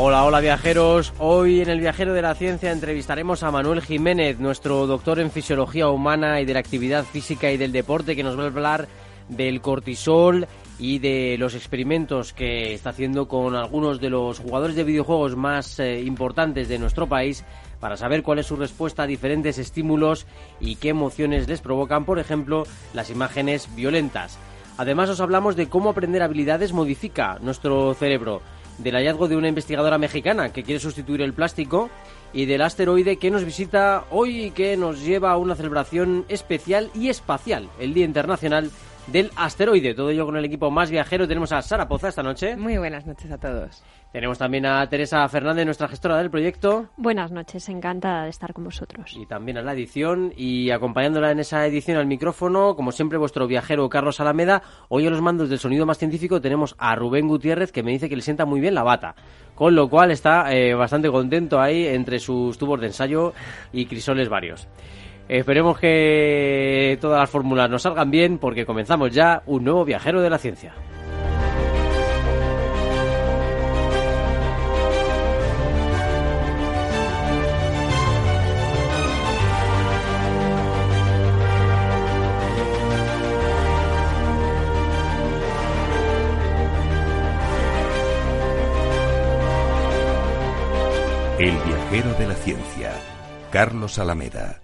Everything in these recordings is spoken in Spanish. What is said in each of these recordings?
Hola, hola viajeros. Hoy en el Viajero de la Ciencia entrevistaremos a Manuel Jiménez, nuestro doctor en Fisiología Humana y de la Actividad Física y del Deporte, que nos va a hablar del cortisol y de los experimentos que está haciendo con algunos de los jugadores de videojuegos más eh, importantes de nuestro país para saber cuál es su respuesta a diferentes estímulos y qué emociones les provocan, por ejemplo, las imágenes violentas. Además os hablamos de cómo aprender habilidades modifica nuestro cerebro del hallazgo de una investigadora mexicana que quiere sustituir el plástico y del asteroide que nos visita hoy y que nos lleva a una celebración especial y espacial, el Día Internacional del Asteroide. Todo ello con el equipo más viajero. Tenemos a Sara Poza esta noche. Muy buenas noches a todos. Tenemos también a Teresa Fernández, nuestra gestora del proyecto. Buenas noches, encantada de estar con vosotros. Y también a la edición y acompañándola en esa edición al micrófono, como siempre, vuestro viajero Carlos Alameda. Hoy a los mandos del sonido más científico tenemos a Rubén Gutiérrez, que me dice que le sienta muy bien la bata. Con lo cual está eh, bastante contento ahí entre sus tubos de ensayo y crisoles varios. Esperemos que todas las fórmulas nos salgan bien porque comenzamos ya un nuevo viajero de la ciencia. El viajero de la ciencia, Carlos Alameda.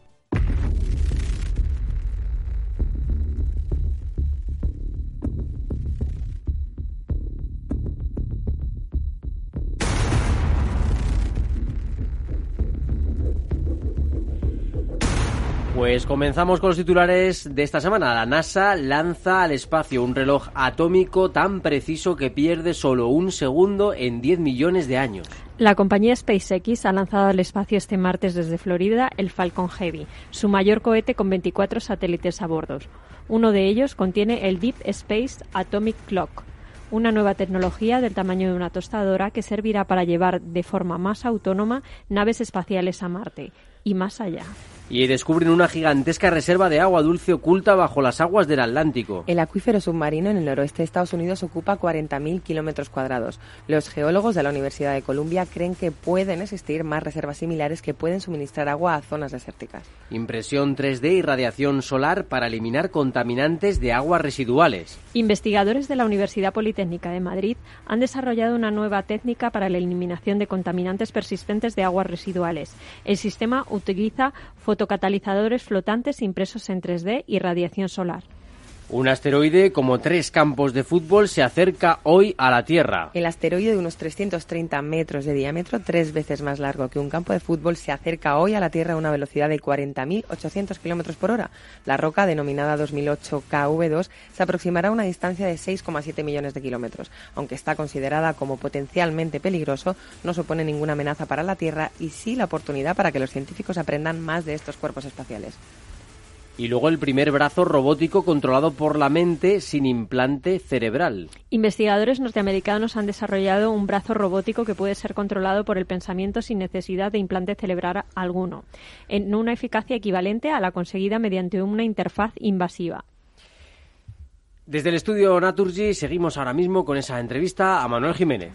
Pues comenzamos con los titulares de esta semana. La NASA lanza al espacio un reloj atómico tan preciso que pierde solo un segundo en 10 millones de años. La compañía SpaceX ha lanzado al espacio este martes desde Florida el Falcon Heavy, su mayor cohete con 24 satélites a bordo. Uno de ellos contiene el Deep Space Atomic Clock, una nueva tecnología del tamaño de una tostadora que servirá para llevar de forma más autónoma naves espaciales a Marte y más allá y descubren una gigantesca reserva de agua dulce oculta bajo las aguas del Atlántico. El acuífero submarino en el noroeste de Estados Unidos ocupa 40.000 kilómetros cuadrados. Los geólogos de la Universidad de Columbia creen que pueden existir más reservas similares que pueden suministrar agua a zonas desérticas. Impresión 3D y radiación solar para eliminar contaminantes de aguas residuales. Investigadores de la Universidad Politécnica de Madrid han desarrollado una nueva técnica para la eliminación de contaminantes persistentes de aguas residuales. El sistema utiliza fotocatalizadores flotantes impresos en 3D y radiación solar. Un asteroide como tres campos de fútbol se acerca hoy a la Tierra. El asteroide de unos 330 metros de diámetro, tres veces más largo que un campo de fútbol, se acerca hoy a la Tierra a una velocidad de 40.800 kilómetros por hora. La roca, denominada 2008 KV2, se aproximará a una distancia de 6,7 millones de kilómetros. Aunque está considerada como potencialmente peligroso, no supone ninguna amenaza para la Tierra y sí la oportunidad para que los científicos aprendan más de estos cuerpos espaciales. Y luego el primer brazo robótico controlado por la mente sin implante cerebral. Investigadores norteamericanos han desarrollado un brazo robótico que puede ser controlado por el pensamiento sin necesidad de implante cerebral alguno, en una eficacia equivalente a la conseguida mediante una interfaz invasiva. Desde el estudio Naturgy seguimos ahora mismo con esa entrevista a Manuel Jiménez.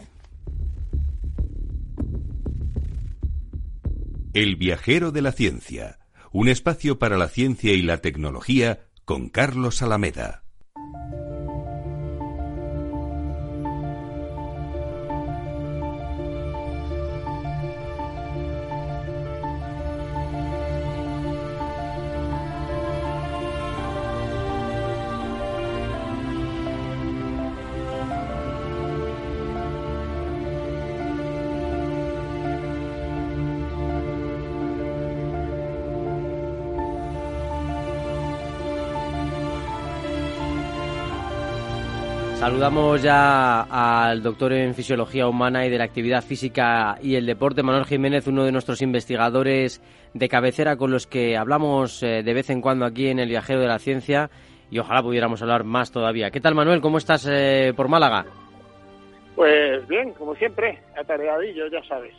El viajero de la ciencia un espacio para la ciencia y la tecnología con Carlos Alameda. Saludamos ya al doctor en Fisiología Humana y de la Actividad Física y el Deporte, Manuel Jiménez, uno de nuestros investigadores de cabecera con los que hablamos eh, de vez en cuando aquí en El Viajero de la Ciencia y ojalá pudiéramos hablar más todavía. ¿Qué tal, Manuel? ¿Cómo estás eh, por Málaga? Pues bien, como siempre, atareadillo, ya sabes.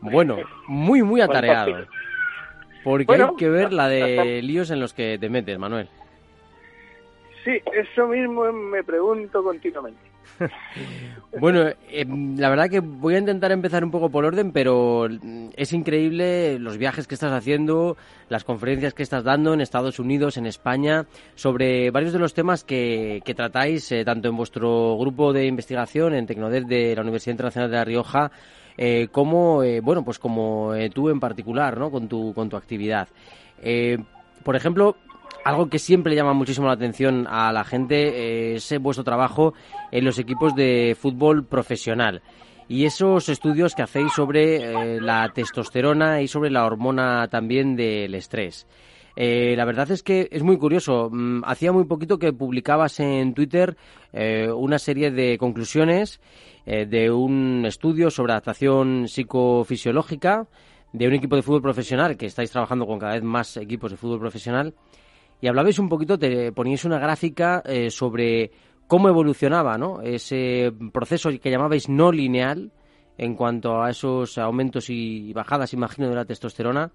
Bueno, muy, muy atareado. Porque hay que ver la de líos en los que te metes, Manuel. Sí, eso mismo me pregunto continuamente. bueno, eh, la verdad que voy a intentar empezar un poco por orden, pero es increíble los viajes que estás haciendo, las conferencias que estás dando en Estados Unidos, en España, sobre varios de los temas que, tratáis eh, tanto en vuestro grupo de investigación en Tecnodet de la Universidad Internacional de La Rioja, eh, como, bueno, pues como tú en particular, ¿no? Con tu, con tu actividad. por ejemplo, algo que siempre llama muchísimo la atención a la gente es vuestro trabajo en los equipos de fútbol profesional y esos estudios que hacéis sobre eh, la testosterona y sobre la hormona también del estrés. Eh, la verdad es que es muy curioso. Mm, hacía muy poquito que publicabas en Twitter eh, una serie de conclusiones de un estudio sobre adaptación psicofisiológica de un equipo de fútbol profesional que estáis trabajando con cada vez más equipos de fútbol profesional y hablabais un poquito, te poníais una gráfica eh, sobre cómo evolucionaba ¿no? ese proceso que llamabais no lineal en cuanto a esos aumentos y bajadas, imagino, de la testosterona.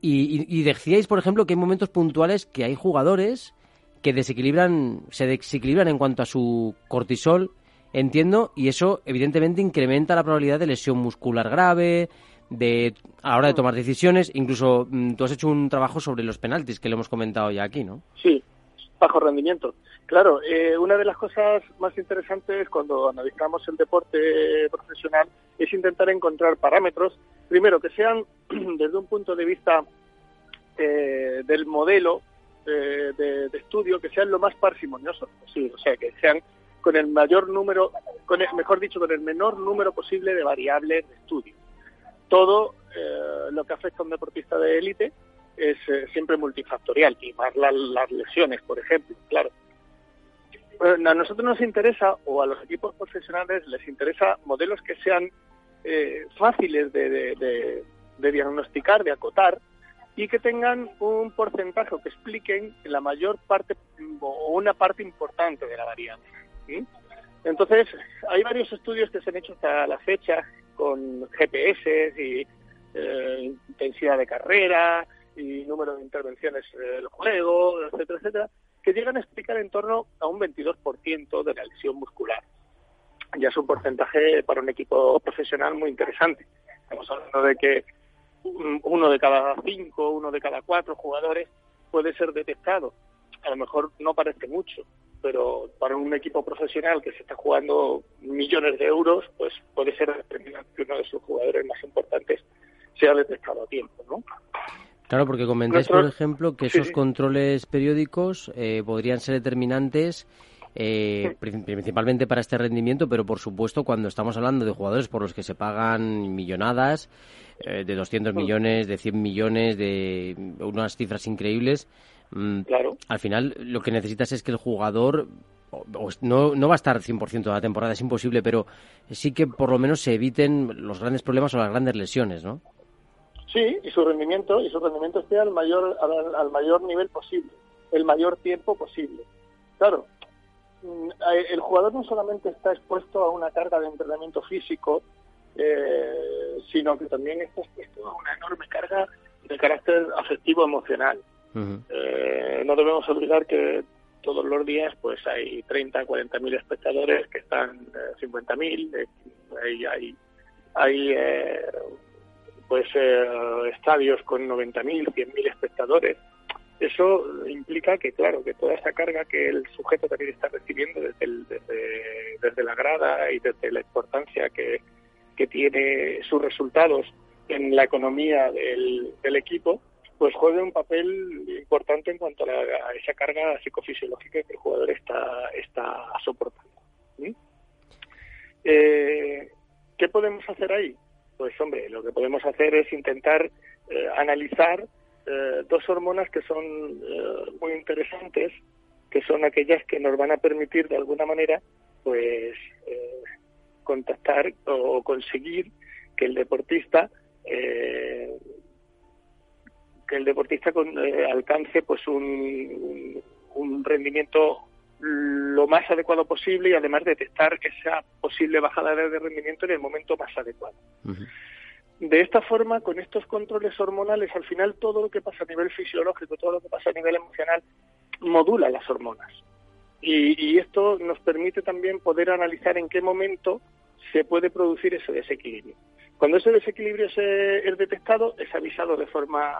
Y, decíais, por ejemplo, que hay momentos puntuales que hay jugadores que desequilibran, se desequilibran en cuanto a su cortisol, entiendo, y eso evidentemente incrementa la probabilidad de lesión muscular grave, de a la hora de mm. tomar decisiones. Incluso mm, tú has hecho un trabajo sobre los penaltis, que lo hemos comentado ya aquí, ¿no? Sí, bajo rendimiento. Claro, eh, una de las cosas más interesantes cuando analizamos el deporte profesional es intentar encontrar parámetros, primero, que sean desde un punto de vista eh, del modelo eh, de, estudio, que sean lo más parsimoniosos posible, o sea, que sean con el mayor número, con mejor dicho, con el menor número posible de variables de estudio todo eh, lo que afecta a un deportista de élite es eh, siempre multifactorial, y más las lesiones, por ejemplo, claro. a nosotros nos interesa, o a los equipos profesionales les interesa modelos que sean eh, fáciles de, diagnosticar, de acotar, y que tengan un porcentaje o que expliquen la mayor parte o una parte importante de la variable. Entonces, hay varios estudios que se han hecho hasta la fecha con GPS y eh, intensidad de carrera y número de intervenciones del juego, etcétera, etcétera, que llegan a explicar en torno a un 22% de la lesión muscular. Ya es un porcentaje para un equipo profesional muy interesante. Estamos hablando de que uno de cada cinco, uno de cada cuatro jugadores puede ser detectado. A lo mejor no parece mucho, pero para un equipo profesional que se está jugando millones de euros, pues puede ser determinante que uno de sus jugadores más importantes sea detectado a tiempo, ¿no? Claro, porque comentáis, por ejemplo, que esos controles periódicos eh, podrían ser determinantes eh, principalmente para este rendimiento, pero por supuesto cuando estamos hablando de jugadores por los que se pagan millonadas, eh, de 200 millones, de 100 millones, de unas cifras increíbles, claro. Al final lo que necesitas es que el jugador no, no va a estar 100% de la temporada, es imposible, pero sí que por lo menos se eviten los grandes problemas o las grandes lesiones, ¿no? Sí, y su rendimiento, y su rendimiento esté al mayor, al, mayor nivel posible, el mayor tiempo posible. Claro, mm, el jugador no solamente está expuesto a una carga de entrenamiento físico, eh, sino que también está expuesto a una enorme carga de carácter afectivo emocional. Eh, no debemos olvidar que todos los días pues hay 30, 40 mil espectadores que están eh, 50 mil, eh, hay, hay eh, pues estadios con 90 mil, 100 mil espectadores. Eso implica que, claro, que toda esa carga que el sujeto también está recibiendo desde, desde, la grada y desde la importancia que, que tiene sus resultados en la economía del equipo, pues juegue un papel importante en cuanto a, esa carga psicofisiológica que el jugador está, está soportando. Eh, ¿Qué podemos hacer ahí? Pues hombre, lo que podemos hacer es intentar eh, analizar eh, dos hormonas que son muy interesantes, que son aquellas que nos van a permitir de alguna manera pues eh, contactar o conseguir que el deportista eh, que el deportista eh, alcance pues un, un, rendimiento lo más adecuado posible y además detectar esa posible bajada de rendimiento en el momento más adecuado. De esta forma, con estos controles hormonales, al final todo lo que pasa a nivel fisiológico, todo lo que pasa a nivel emocional, modula las hormonas. Y, esto nos permite también poder analizar en qué momento se puede producir ese desequilibrio. Cuando ese desequilibrio es detectado, es avisado de forma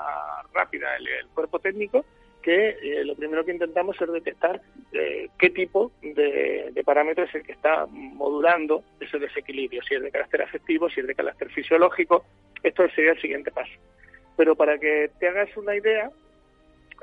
rápida el, cuerpo técnico que eh, lo primero que intentamos es detectar eh, qué tipo de, de, parámetro es el que está modulando ese desequilibrio, si es de carácter afectivo, si es de carácter fisiológico. Esto sería el siguiente paso. Pero para que te hagas una idea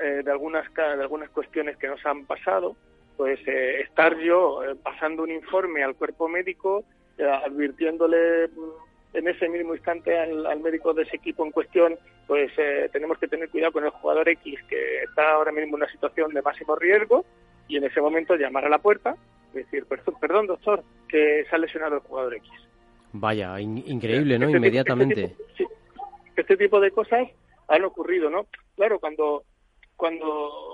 eh, de, algunas, de algunas cuestiones que nos han pasado, pues estar yo pasando un informe al cuerpo médico, advirtiéndole mm, en ese mismo instante al, médico de ese equipo en cuestión, pues eh, tenemos que tener cuidado con el jugador X que está ahora mismo en una situación de máximo riesgo y en ese momento llamar a la puerta y decir, perdón, doctor, que se ha lesionado el jugador X. Vaya, increíble, ¿no? Este Inmediatamente. Este tipo, sí, este tipo de cosas han ocurrido, ¿no? Claro, cuando, cuando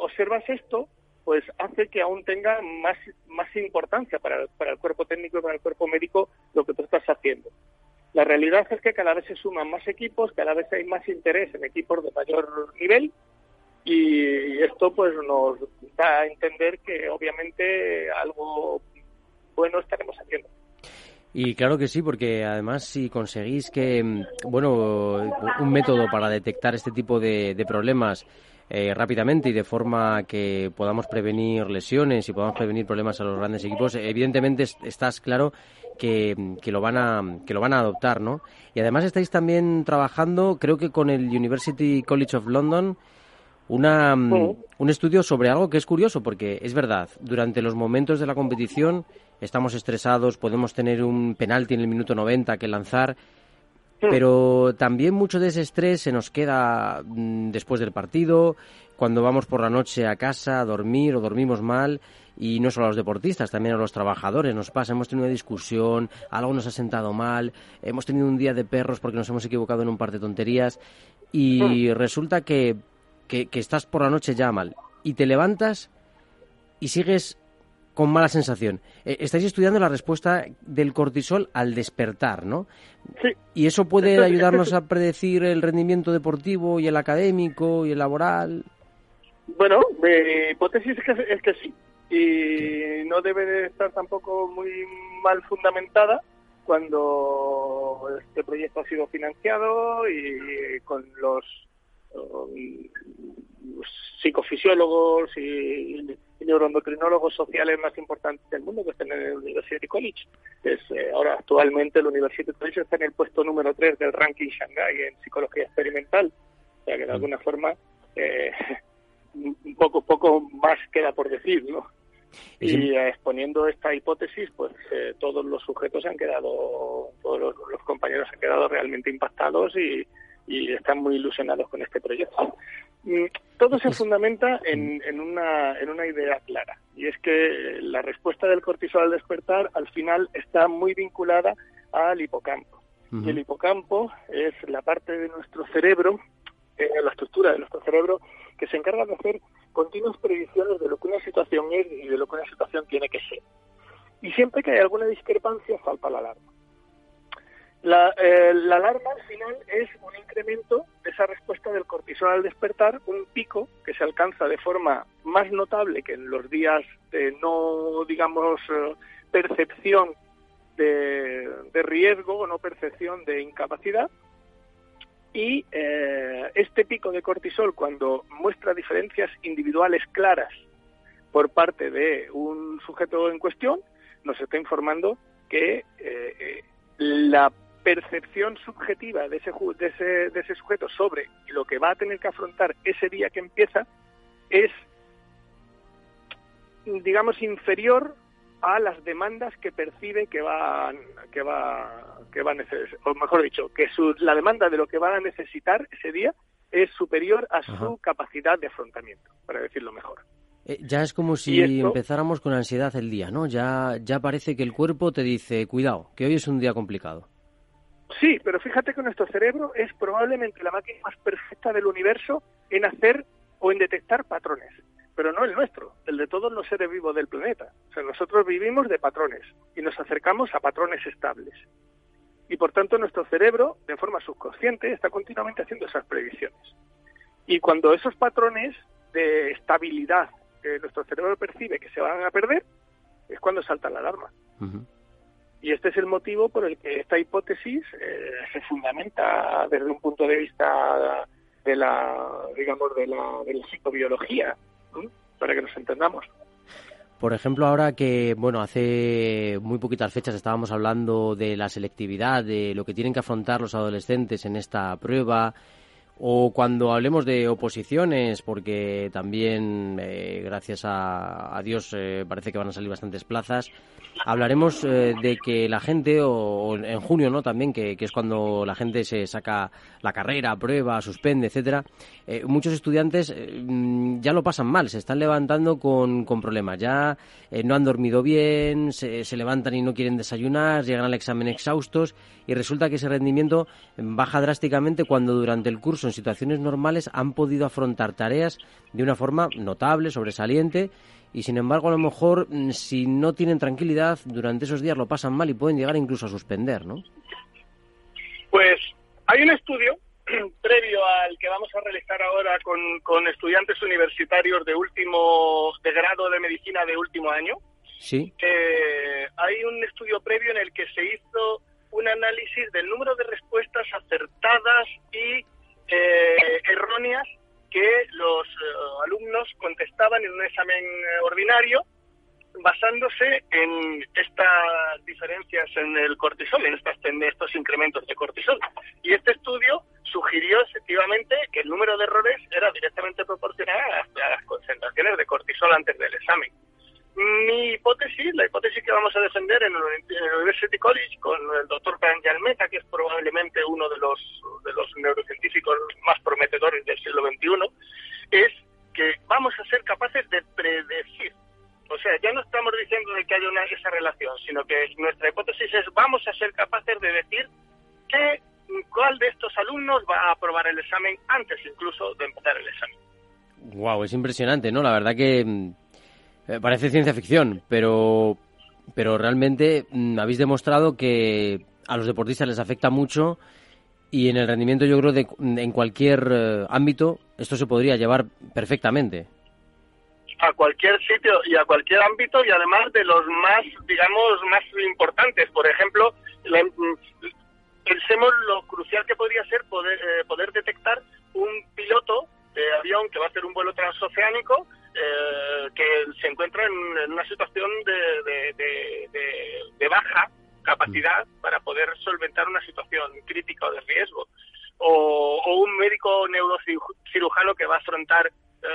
observas esto, pues hace que aún tenga más, más importancia para, para el cuerpo técnico y para el cuerpo médico lo que tú estás haciendo. La realidad es que cada vez se suman más equipos, cada vez hay más interés en equipos de mayor nivel y esto pues nos da a entender que obviamente algo bueno estaremos haciendo. Y claro que sí, porque además si conseguís que, bueno, un método para detectar este tipo de, problemas eh, rápidamente y de forma que podamos prevenir lesiones y podamos prevenir problemas a los grandes equipos, evidentemente estás claro que, lo van a que lo van a adoptar, ¿no? Y además estáis también trabajando, creo que con el University College of London, una, un estudio sobre algo que es curioso, porque es verdad, durante los momentos de la competición estamos estresados, podemos tener un penalti en el minuto 90 que lanzar, pero también mucho de ese estrés se nos queda mm, después del partido, cuando vamos por la noche a casa a dormir o dormimos mal y no solo a los deportistas, también a los trabajadores nos pasa, hemos tenido una discusión, algo nos ha sentado mal, hemos tenido un día de perros porque nos hemos equivocado en un par de tonterías y hmm. resulta que, que, estás por la noche ya mal y te levantas y sigues con mala sensación. Eh, estáis estudiando la respuesta del cortisol al despertar, ¿no? Sí. ¿Y eso puede ayudarnos a predecir el rendimiento deportivo y el académico y el laboral? Bueno, mi hipótesis es que, es que sí y no debe de estar tampoco muy mal fundamentada cuando este proyecto ha sido financiado y con los, psicofisiólogos y, neuroendocrinólogos sociales más importantes del mundo que están en el University College. Es, eh, ahora actualmente el University College está en el puesto número 3 del ranking Shanghai en psicología experimental. O sea que de alguna forma eh, un poco, poco más queda por decir, ¿no? Y exponiendo esta hipótesis, pues eh, todos los sujetos han quedado, todos los, compañeros han quedado realmente impactados y, están muy ilusionados con este proyecto. Mm, todo se fundamenta en, en, una, en una idea clara, y es que la respuesta del cortisol al despertar al final está muy vinculada al hipocampo. Y el hipocampo es la parte de nuestro cerebro, eh, la estructura de nuestro cerebro, que se encarga de hacer continuas predicciones de lo que una situación es y de lo que una situación tiene que ser. Y siempre que hay alguna discrepancia, salta la alarma. La, eh, la, alarma al final es un incremento de esa respuesta del cortisol al despertar, un pico que se alcanza de forma más notable que en los días de no, digamos, eh, percepción de riesgo o no percepción de incapacidad, y eh, este pico de cortisol, cuando muestra diferencias individuales claras por parte de un sujeto en cuestión, nos está informando que eh, la percepción subjetiva de ese, de, ese, de ese sujeto sobre lo que va a tener que afrontar ese día que empieza es, digamos, inferior a las demandas que percibe que va que va que va a necesitar, o mejor dicho, que su, la demanda de lo que va a necesitar ese día es superior a su capacidad de afrontamiento, para decirlo mejor. Eh, ya es como si empezáramos con ansiedad el día, ¿no? Ya, ya parece que el cuerpo te dice, cuidado, que hoy es un día complicado. Sí, pero fíjate que nuestro cerebro es probablemente la máquina más perfecta del universo en hacer o en detectar patrones, pero no el nuestro, el de todos los seres vivos del planeta. O sea, nosotros vivimos de patrones y nos acercamos a patrones estables. Y por tanto nuestro cerebro, de forma subconsciente, está continuamente haciendo esas previsiones. Y cuando esos patrones de estabilidad que nuestro cerebro percibe que se van a perder, es cuando salta la alarma. Y este es el motivo por el que esta hipótesis eh, se fundamenta desde un punto de vista de la, digamos, de la, de la psicobiología, para que nos entendamos. Por ejemplo, ahora que, bueno, hace muy poquitas fechas estábamos hablando de la selectividad, de lo que tienen que afrontar los adolescentes en esta prueba, o cuando hablemos de oposiciones, porque también, eh, gracias a, Dios, eh, parece que van a salir bastantes plazas, hablaremos eh, de que la gente, o, en junio, ¿no? También, que, es cuando la gente se saca la carrera, prueba, suspende, etcétera. muchos estudiantes mm, ya lo pasan mal, se están levantando con, con problemas. Ya no han dormido bien, se, se levantan y no quieren desayunar, llegan al examen exhaustos y resulta que ese rendimiento baja drásticamente cuando durante el curso en situaciones normales han podido afrontar tareas de una forma notable, sobresaliente, y sin embargo a lo mejor mm, si no tienen tranquilidad durante esos días lo pasan mal y pueden llegar incluso a suspender, ¿no? Pues hay un estudio previo al que vamos a realizar ahora con, con estudiantes universitarios de último de grado de medicina de último año. Sí. Eh, hay un estudio previo en el que se hizo un análisis del número de respuestas acertadas y eh, erróneas que los eh, alumnos contestaban en un examen eh, ordinario basándose en estas diferencias en el cortisol, en, en estos incrementos de cortisol. Y este estudio sugirió efectivamente que el número de errores era directamente proporcional a las concentraciones de cortisol antes del examen. Mi hipótesis, la hipótesis que vamos a defender en el University College con el doctor Pranjal Mehta, que es probablemente uno de los, neurocientíficos más prometedores del siglo XXI, es que vamos a ser capaces de predecir. O sea, ya no estamos diciendo que haya una, esa relación, sino que nuestra hipótesis es vamos a ser capaces de decir que cuál de estos alumnos va a aprobar el examen antes incluso de empezar el examen. Wow, es impresionante, ¿no? La verdad que mm, eh, parece ciencia ficción, pero, pero realmente mm, habéis demostrado que a los deportistas les afecta mucho y en el rendimiento yo creo de, en cualquier eh, ámbito esto se podría llevar perfectamente. A cualquier sitio y a cualquier ámbito y además de los más, digamos, más importantes. Por ejemplo, mm, pensemos lo crucial que podría ser poder, eh, poder detectar un piloto de avión que va a hacer un vuelo transoceánico eh, que se encuentra en, una situación de, de, baja capacidad mm. para poder solventar una situación crítica o de riesgo. O, un médico neurocirujano que va a afrontar eh,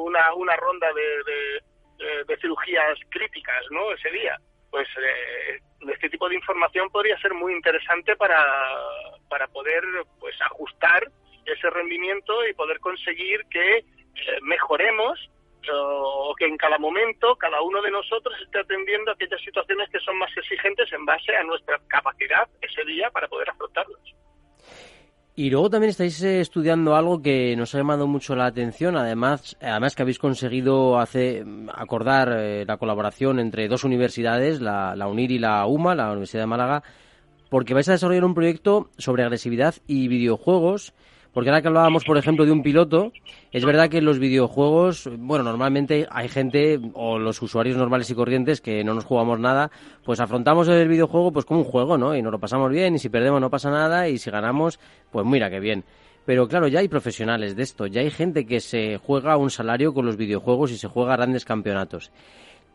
una, una ronda de, cirugías críticas ¿no? ese día. Pues eh, este tipo de información podría ser muy interesante para, para poder pues ajustar ese rendimiento y poder conseguir que mejoremos o que en cada momento cada uno de nosotros esté atendiendo aquellas situaciones que son más exigentes en base a nuestra capacidad ese día para poder afrontarlas. Y luego también estáis eh, estudiando algo que nos ha llamado mucho la atención, además, además que habéis conseguido hacer, acordar eh, la colaboración entre dos universidades, la UNIR y la UMA, la Universidad de Málaga, porque vais a desarrollar un proyecto sobre agresividad y videojuegos porque ahora que hablábamos, por ejemplo, de un piloto, es verdad que en los videojuegos, bueno, normalmente hay gente o los usuarios normales y corrientes que no nos jugamos nada, pues afrontamos el videojuego pues como un juego, ¿no? Y nos lo pasamos bien y si perdemos no pasa nada y si ganamos, pues mira qué bien. Pero claro, ya hay profesionales de esto, ya hay gente que se juega un salario con los videojuegos y se juega grandes campeonatos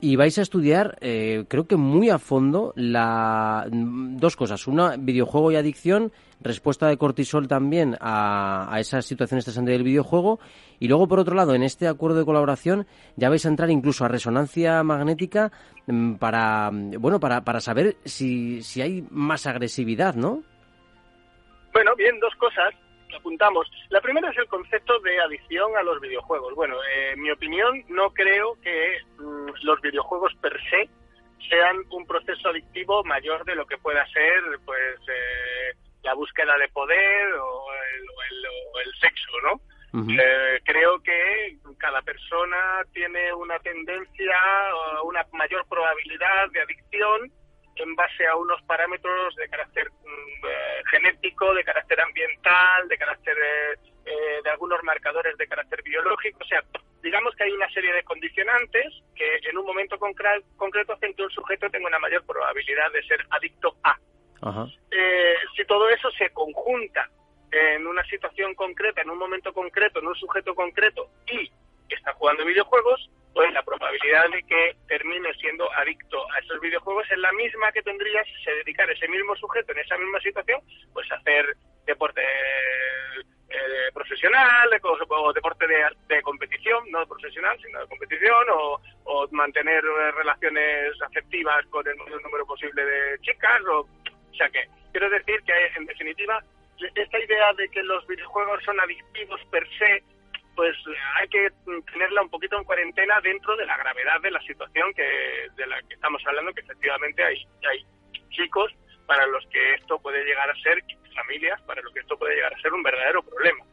y vais a estudiar, eh, creo que muy a fondo, la, dos cosas. Una, videojuego y adicción, respuesta de cortisol también a, a esas situaciones estresantes del videojuego. Y luego, por otro lado, en este acuerdo de colaboración ya vais a entrar incluso a resonancia magnética mm, para, bueno, para, para saber si, si hay más agresividad, ¿no? Bueno, bien, dos cosas apuntamos. La primera es el concepto de adicción a los videojuegos. Bueno, en mi opinión, no creo que mm, los videojuegos per se sean un proceso adictivo mayor de lo que pueda ser, pues, eh, la búsqueda de poder o el, sexo, ¿no? Eh, creo que cada persona tiene una tendencia, una mayor probabilidad de adicción en base a unos parámetros de carácter mm, eh, genético, de carácter ambiental, de carácter eh, de algunos marcadores de carácter biológico. O sea, digamos que hay una serie de condicionantes que en un momento concreto hacen que un sujeto tenga una mayor probabilidad de ser adicto a. Eh, si todo eso se conjunta en una situación concreta, en un momento concreto, en un sujeto concreto y está jugando videojuegos, pues la probabilidad de que termine siendo adicto a esos videojuegos es la misma que tendría si se dedicara ese mismo sujeto en esa misma situación, pues a hacer deporte eh, profesional o, deporte de, competición, no profesional, sino de competición, o, mantener eh, relaciones afectivas con el mayor número posible de chicas, o, o sea que quiero decir que en definitiva esta idea de que los videojuegos son adictivos per se pues hay que tenerla un poquito en cuarentena dentro de la gravedad de la situación que de la que estamos hablando, que efectivamente hay, hay chicos para los que esto puede llegar a ser, familias para los que esto puede llegar a ser un verdadero problema.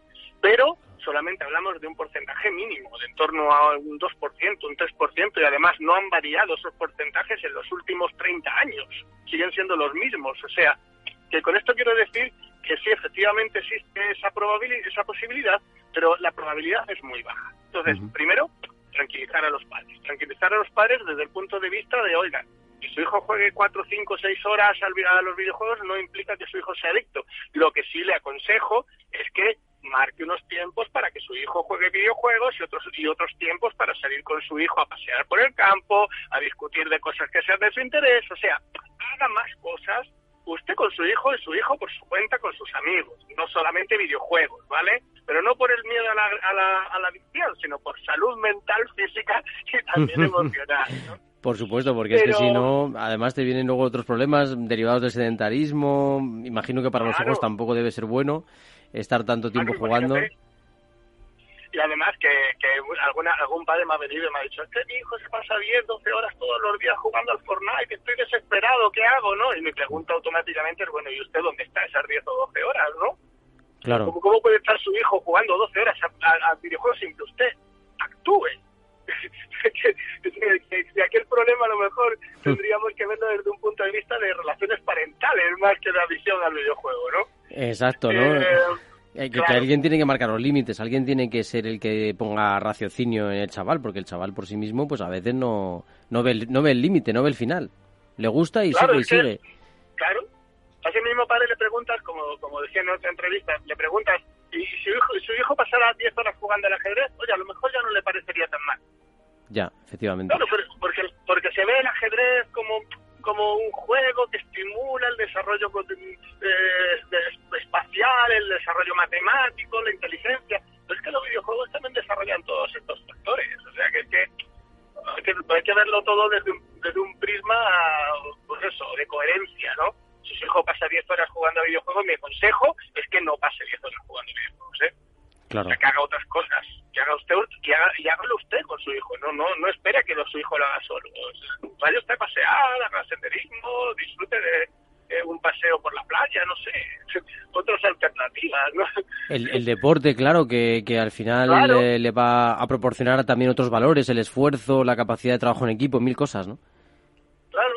Pero solamente hablamos de un porcentaje mínimo, de en torno a un 2%, un 3%, y además no han variado esos porcentajes en los últimos 30 años, siguen siendo los mismos. O sea, que con esto quiero decir que sí, efectivamente existe esa, probabilidad, esa posibilidad, pero la probabilidad es muy baja. Entonces, primero, tranquilizar a los padres. Tranquilizar a los padres desde el punto de vista de, oigan, que su hijo juegue cuatro, cinco, seis horas a los videojuegos no implica que su hijo sea adicto. Lo que sí le aconsejo es que marque unos tiempos para que su hijo juegue videojuegos y otros y otros tiempos para salir con su hijo a pasear por el campo, a discutir de cosas que sean de su interés, o sea, haga más cosas usted con su hijo y su hijo por su cuenta con sus amigos, no solamente videojuegos, ¿vale? Pero no por el miedo a la, a la, a la adicción, sino por salud mental, física y también emocional, ¿no? Por supuesto, porque es que si no, además te vienen luego otros problemas derivados del sedentarismo. Imagino que para los ojos tampoco debe ser bueno estar tanto tiempo jugando y además que, que alguna, algún padre me ha venido y me ha dicho, es que mi hijo se pasa 10, 12 horas todos los días jugando al Fortnite, estoy desesperado, ¿qué hago? no Y me pregunta automáticamente, bueno, ¿y usted dónde está esas 10 o 12 horas? no Claro. ¿Cómo, cómo puede estar su hijo jugando 12 horas a, videojuegos sin que usted actúe? de aquel problema a lo mejor tendríamos que verlo desde un punto de vista de relaciones parentales más que la visión al videojuego, ¿no? Exacto, ¿no? Eh, que, alguien tiene que marcar los límites, alguien tiene que ser el que ponga raciocinio en el chaval, porque el chaval por sí mismo, pues a veces no, no, ve, no ve el límite, no ve el final. Le gusta y sigue y sigue. Claro. A ese mismo padre le preguntas, como, como decía en otra entrevista, le preguntas, ¿y si su hijo, su hijo pasara 10 horas jugando al ajedrez? Oye, a lo mejor ya no le parecería tan mal. Ya, efectivamente. Claro, porque, porque se ve el ajedrez como como un juego que estimula el desarrollo eh, espacial, el desarrollo matemático, la inteligencia. Pero es que los videojuegos también desarrollan todos estos factores. O sea que, que hay que, verlo todo desde un, desde un prisma, pues eso, de coherencia, ¿no? Si su hijo pasa 10 horas jugando a videojuegos, mi consejo es que no pase 10 horas jugando a videojuegos, ¿eh? Claro. que haga otras cosas, que haga usted, que haga, y hágalo usted con su hijo, no, no, no espera que su hijo lo haga solo. vaya usted a pasear, haga senderismo, disfrute de, un paseo por la playa, no sé, otras alternativas, ¿no? El, deporte, claro, que, que al final le, va a proporcionar también otros valores, el esfuerzo, la capacidad de trabajo en equipo, mil cosas, ¿no? Claro.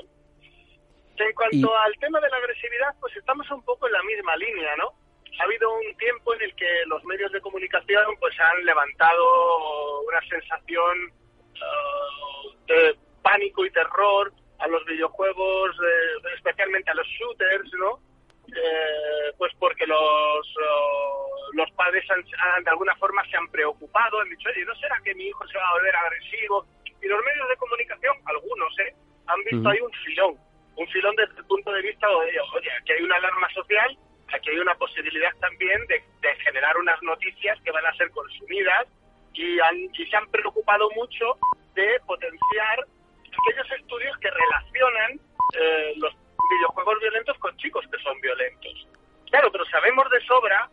En cuanto al tema de la agresividad, pues estamos un poco en la misma línea, ¿no? Ha habido un tiempo en el que los medios de comunicación pues han levantado una sensación uh, de pánico y terror a los videojuegos, eh, especialmente a los shooters, ¿no? Eh, pues porque los uh, los padres han, de alguna forma se han preocupado, han dicho, oye, ¿no será que mi hijo se va a volver agresivo? Y los medios de comunicación, algunos, ¿eh? Han visto ahí un filón, un filón desde el punto de vista de, oye, aquí hay una alarma social aquí hay una posibilidad también de, generar unas noticias que van a ser consumidas y, se han preocupado mucho de potenciar aquellos estudios que relacionan eh, los videojuegos violentos con chicos que son violentos. Claro, pero sabemos de sobra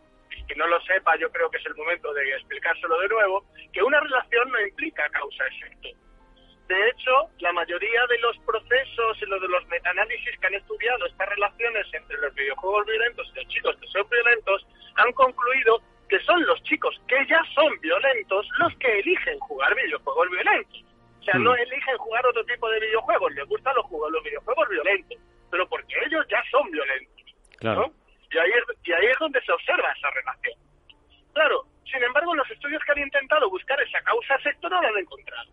quien no lo sepa, yo creo que es el momento de explicárselo de nuevo, que una relación no implica causa-efecto. De hecho, la mayoría de los procesos y los de los metaanálisis que han estudiado estas relaciones entre los videojuegos violentos y los chicos que son violentos han concluido que son los chicos que ya son violentos los que eligen jugar videojuegos violentos. O sea, no eligen jugar otro tipo de videojuegos, les gustan los, los videojuegos violentos, pero porque ellos ya son violentos. Claro. Y, ahí es, y ahí es donde se observa esa relación. Claro, sin embargo, los estudios que han intentado buscar esa causa-efecto no la han encontrado.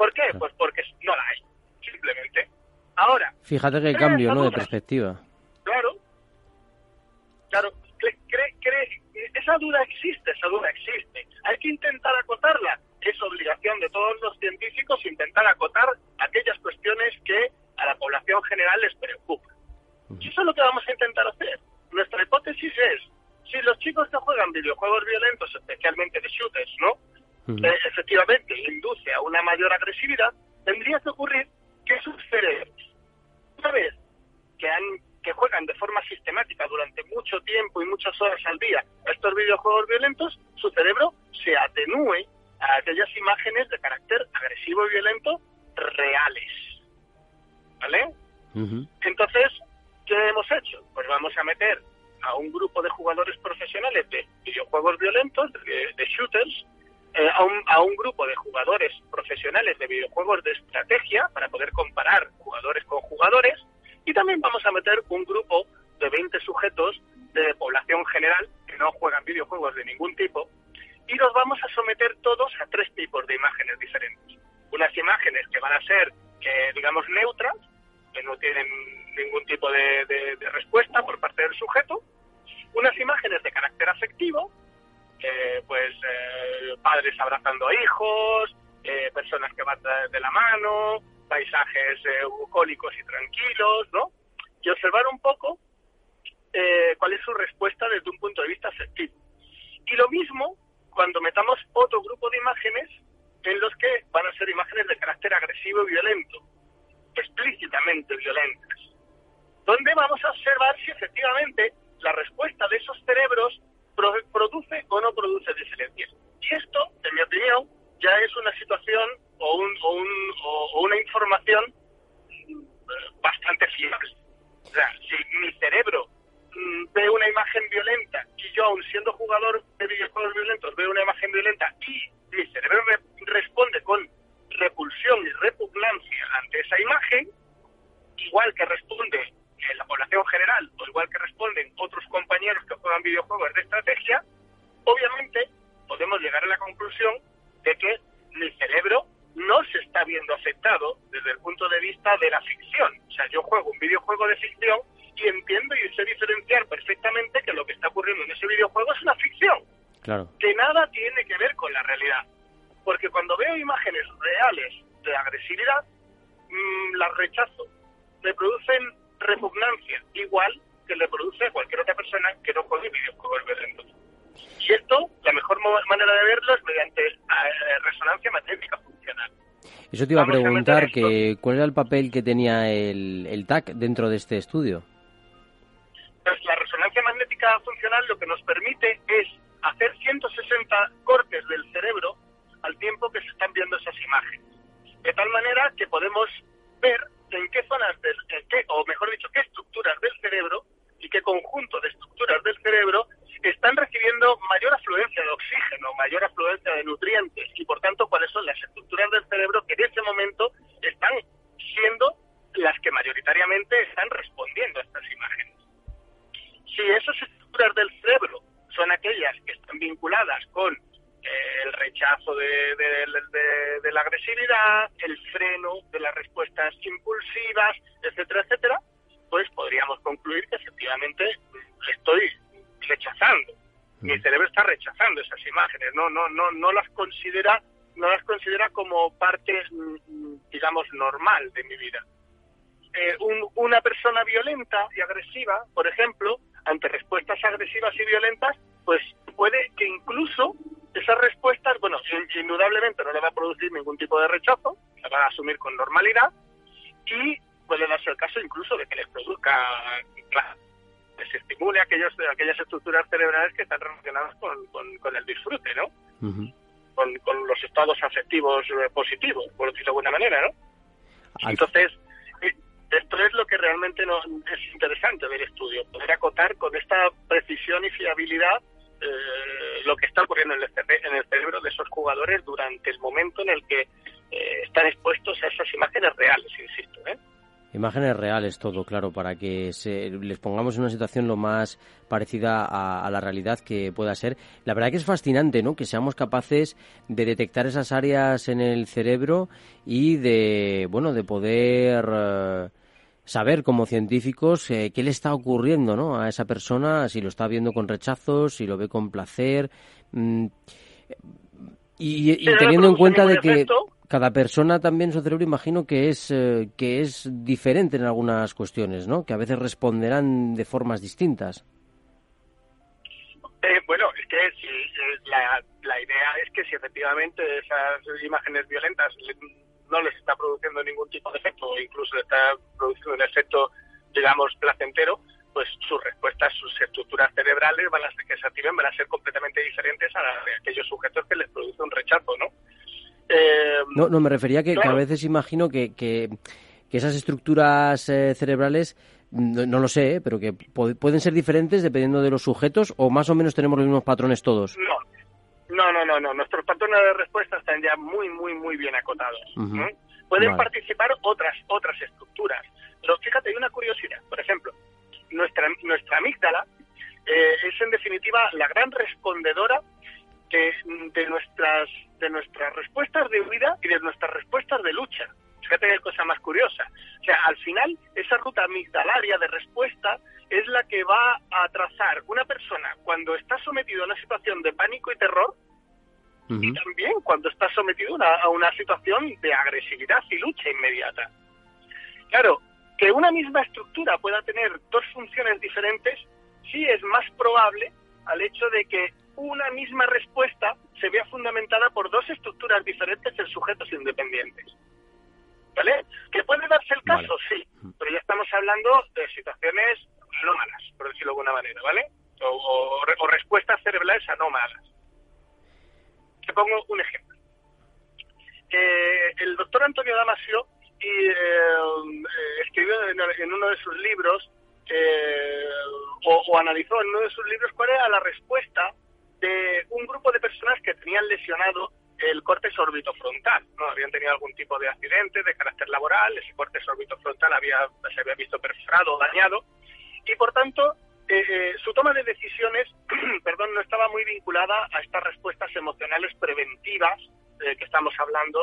¿Por qué? Pues porque no la hay, simplemente. Ahora. Fíjate que cambio, ¿no? De perspectiva. Claro. Claro. Cree, cree, esa duda existe, esa duda existe. Hay que intentar acotarla. Es obligación de todos los científicos intentar acotar aquellas cuestiones que a la población general les preocupan. Y eso es lo que vamos a intentar hacer. Nuestra hipótesis es, si los chicos que juegan videojuegos violentos, especialmente de shooters, ¿no? Eh, efectivamente induce a una mayor agresividad, tendría que ocurrir que sus cerebros, una vez que, han, que juegan de forma sistemática durante mucho tiempo y muchas horas al día estos videojuegos violentos, su cerebro se atenúe a aquellas imágenes de carácter agresivo y violento reales. ¿Vale? Entonces, ¿qué hemos hecho? Pues vamos a meter a un grupo de jugadores profesionales de videojuegos violentos, de shooters, eh, a, un, grupo de jugadores profesionales de videojuegos de estrategia para poder comparar jugadores con jugadores y también vamos a meter un grupo de 20 sujetos de población general que no juegan videojuegos de ningún tipo y los vamos a someter todos a tres tipos de imágenes diferentes. Unas imágenes que van a ser, que digamos, neutras, que no tienen ningún tipo de respuesta por parte del sujeto, unas imágenes de carácter afectivo, pues eh, padres abrazando a hijos, eh, personas que van de la mano, paisajes eh, bucólicos y tranquilos, ¿no? Y observar un poco cuál es su respuesta desde un punto de vista afectivo. Y lo mismo cuando metamos otro grupo de imágenes en los que van a ser imágenes de carácter agresivo y violento, explícitamente violentas, donde vamos a observar si efectivamente la respuesta de esos cerebros produce o no produce diferencias. Y esto, en mi opinión, ya es una situación o, un, o, un, o, una información mm, bastante fiable. O sea, si mi cerebro mm, ve una imagen violenta y yo, aun siendo jugador de videojuegos violentos, veo una imagen violenta y mi cerebro responde con repulsión y repugnancia ante esa imagen, igual que responde en la población general, o igual que responden otros compañeros que juegan videojuegos de estrategia, obviamente podemos llegar a la conclusión de que mi cerebro no se está viendo afectado desde el punto de vista de la ficción. O sea, yo juego un videojuego de ficción y entiendo y sé diferenciar perfectamente que lo que está ocurriendo en ese videojuego es una ficción. Claro. Que nada tiene que ver con la realidad. Porque cuando veo imágenes reales de agresividad, mmm, las rechazo. Me producen repugnancia, igual que le produce a cualquier otra persona que no juegue videojuegos violentos. Y esto, la mejor manera de verlo es mediante eh, resonancia magnética funcional. Eso te iba a preguntar, que, ¿cuál era el papel que tenía el, el TAC dentro de este estudio? Pues la resonancia magnética funcional lo que nos permite es hacer 160 cortes del cerebro al tiempo que se están viendo esas imágenes. De tal manera que podemos ver en qué zonas del, qué, o mejor dicho, qué estructuras del cerebro y qué conjunto de estructuras del cerebro están recibiendo mayor afluencia de oxígeno, mayor afluencia de nutrientes y por tanto cuáles son las estructuras del cerebro que en ese momento están siendo las que mayoritariamente están respondiendo a estas imágenes. Si esas estructuras del cerebro son aquellas que están vinculadas con el rechazo de, de, la agresividad, el freno de las respuestas impulsivas, etcétera, etcétera, pues podríamos concluir que efectivamente estoy rechazando. Mi cerebro está rechazando esas imágenes, no, no, no, no las considera, no las considera como parte, digamos, normal de mi vida. Eh, una persona violenta y agresiva, por ejemplo, ante respuestas agresivas y violentas, pues puede que incluso esas respuestas, bueno, indudablemente no le va a producir ningún tipo de rechazo, se va a asumir con normalidad y puede darse el caso incluso de que les produzca claro, estimule aquellos, aquellas estructuras cerebrales que están relacionadas con, con, el disfrute, ¿no? con, con, los estados afectivos eh, positivos, por decirlo de alguna manera, ¿no? Entonces, eh, esto es lo que realmente nos, es interesante del estudio, poder acotar con esta precisión y fiabilidad eh, lo que está ocurriendo en el, en el, cerebro de esos jugadores durante el momento en el que están expuestos a esas imágenes reales, insisto. ¿eh? Imágenes reales todo, claro, para que se, les pongamos en una situación lo más parecida a, la realidad que pueda ser. La verdad que es fascinante, ¿no? Que seamos capaces de detectar esas áreas en el cerebro y de, bueno, de poder eh, saber como científicos eh, qué le está ocurriendo, ¿no? A esa persona, si lo está viendo con rechazo, si lo ve con placer. Mm, y, teniendo en cuenta de que cada persona también su cerebro imagino que es eh, que es diferente en algunas cuestiones, ¿no? Que a veces responderán de formas distintas. Eh, bueno, es que si, eh, la, la, idea es que si efectivamente esas imágenes violentas no les está produciendo ningún tipo de efecto o incluso les está produciendo un efecto, digamos, placentero, pues sus respuestas, sus estructuras cerebrales van a ser, que se activen van a ser completamente diferentes a las de aquellos sujetos que les produce un rechazo, ¿no? Eh, no, no, me refería que, que a veces imagino que, que, esas estructuras eh, cerebrales, no, lo sé, eh, pero que pueden ser diferentes dependiendo de los sujetos o más o menos tenemos los mismos patrones todos. No, no, no, no, no. nuestros patrones de respuesta están ya muy, muy, muy bien acotados. Pueden participar otras, otras estructuras. Pero fíjate, hay una curiosidad. Por ejemplo, nuestra, nuestra amígdala es en definitiva la gran respondedora de, nuestras de nuestras respuestas de huida y de nuestras respuestas de lucha. Fíjate qué cosa más curiosa. O sea, al final, esa ruta amigdalaria de respuesta es la que va a trazar una persona cuando está sometido a una situación de pánico y terror y también cuando está sometido a una situación de agresividad y lucha inmediata. Claro, que una misma estructura pueda tener dos funciones diferentes, sí es más probable al hecho de que una misma respuesta se vea fundamentada por dos estructuras diferentes en sujetos independientes. ¿Vale? ¿Que puede darse el caso? Sí, pero ya estamos hablando de situaciones anómalas, por decirlo de alguna manera, ¿vale? O, respuestas cerebrales anómalas. Te pongo un ejemplo. Eh, el doctor Antonio Damasio y, eh, eh, escribió en, uno de sus libros o, o, analizó en uno de sus libros cuál era la respuesta de un grupo de personas que tenían lesionado el corte frontal, ¿no? Habían tenido algún tipo de accidente de carácter laboral, ese corte frontal había, se había visto perforado o dañado, y por tanto eh, eh, su toma de decisiones perdón, no estaba muy vinculada a estas respuestas emocionales preventivas eh, que estamos hablando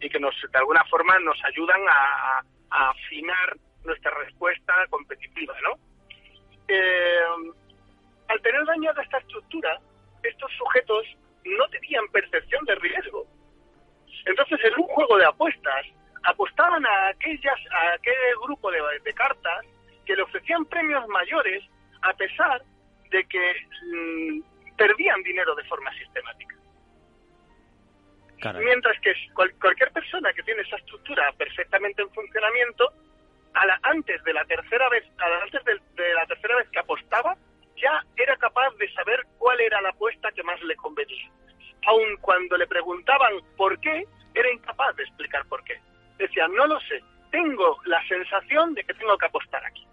y que nos, de alguna forma nos ayudan a, a afinar nuestra respuesta competitiva, ¿no? al tener dañada esta estructura, estos sujetos no tenían percepción de riesgo. Entonces, en un juego de apuestas, apostaban a, aquellas, a aquel grupo de, cartas que le ofrecían premios mayores a pesar de que mm, perdían dinero de forma sistemática. Mientras que cualquier persona que tiene esa estructura perfectamente en funcionamiento, a la, antes de la tercera vez, antes de la tercera vez que apostaba, ya era capaz de saber cuál era la apuesta que más le convenía. Aun cuando le preguntaban por qué, era incapaz de explicar por qué. Decía, no lo sé, tengo la sensación de que tengo que apostar aquí.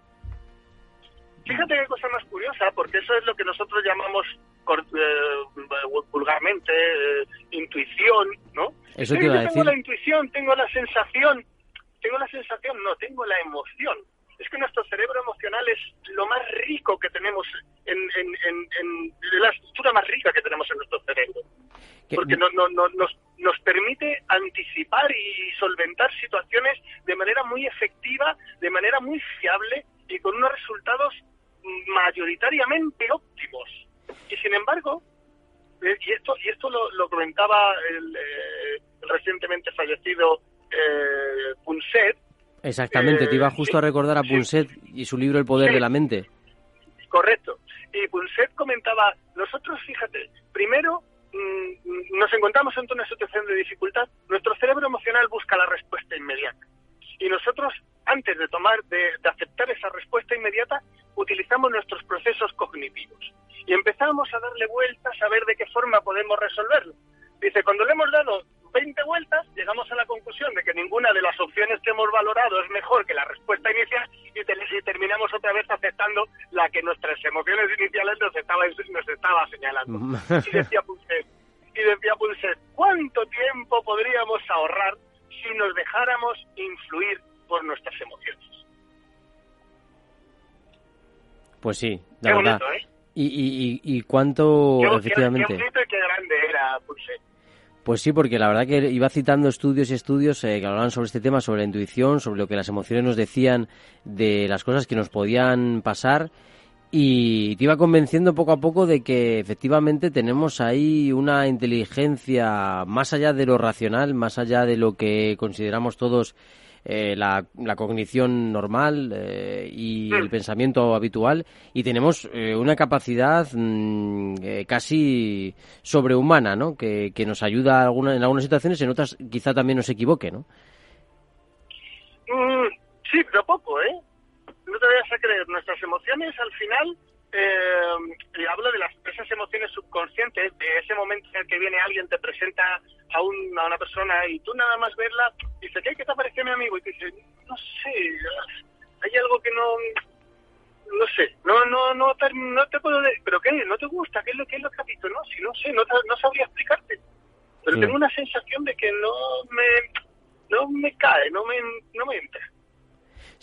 Fíjate qué cosa más curiosa, porque eso es lo que nosotros llamamos eh, vulgarmente eh, intuición, ¿no? Eso te iba a Tengo la intuición, tengo la sensación, tengo la sensación, no, tengo la emoción es que nuestro cerebro emocional es lo más rico que tenemos, en, la estructura más rica que tenemos en nuestro cerebro. Porque nos, nos permite anticipar y solventar situaciones de manera muy efectiva, de manera muy fiable y con unos resultados mayoritariamente óptimos. Y sin embargo, eh, y esto, y esto lo, comentaba el, eh, recientemente fallecido eh, Punset, Exactamente, te iba justo a recordar a Punset y su libro El poder de la mente. Correcto. Y Punset comentaba, nosotros, fíjate, primero mm, nos encontramos ante una situación de dificultad, nuestro cerebro emocional busca la respuesta inmediata. Y nosotros, antes de tomar, de, aceptar esa respuesta inmediata, utilizamos nuestros procesos cognitivos y empezamos a darle vueltas a ver de qué forma podemos resolverlo. Dice, cuando le hemos dado 20 vueltas, llegamos a la conclusión de que ninguna de las opciones que hemos valorado es mejor que la respuesta inicial y, terminamos otra vez aceptando la que nuestras emociones iniciales nos estaba, nos estaba señalando. y decía Pulset, y decía Pulset, ¿cuánto tiempo podríamos ahorrar si nos dejáramos influir por nuestras emociones? Pues sí, la verdad. ¿eh? y, y, cuánto, efectivamente... Qué, y qué grande era Pulset. Pues sí, porque la verdad que iba citando estudios y estudios eh, que hablaban sobre este tema, sobre la intuición, sobre lo que las emociones nos decían de las cosas que nos podían pasar. Y te iba convenciendo poco a poco de que efectivamente tenemos ahí una inteligencia más allá de lo racional, más allá de lo que consideramos todos eh, la, cognición normal eh, y el pensamiento habitual y tenemos eh, una capacidad mm, casi sobrehumana, ¿no? Que, que nos ayuda alguna, en algunas situaciones, en otras quizá también nos equivoque, ¿no? Mm, sí, pero poco, ¿eh? No te vayas a creer, nuestras emociones al final eh, y hablo de las, esas emociones subconscientes, de ese momento en el que viene alguien, te presenta a, a una persona y tú nada más verla, dices, ¿qué, ¿qué te parece mi amigo? Y te dice, no sé, hay algo que no, no sé, no, no, no, te, no te puedo decir, pero ¿qué? ¿No te gusta? ¿Qué es lo, qué es lo que has visto? No, si no sé, no, no sabría explicarte. Pero tengo una sensación de que no me, no me cae, no me, no me entra.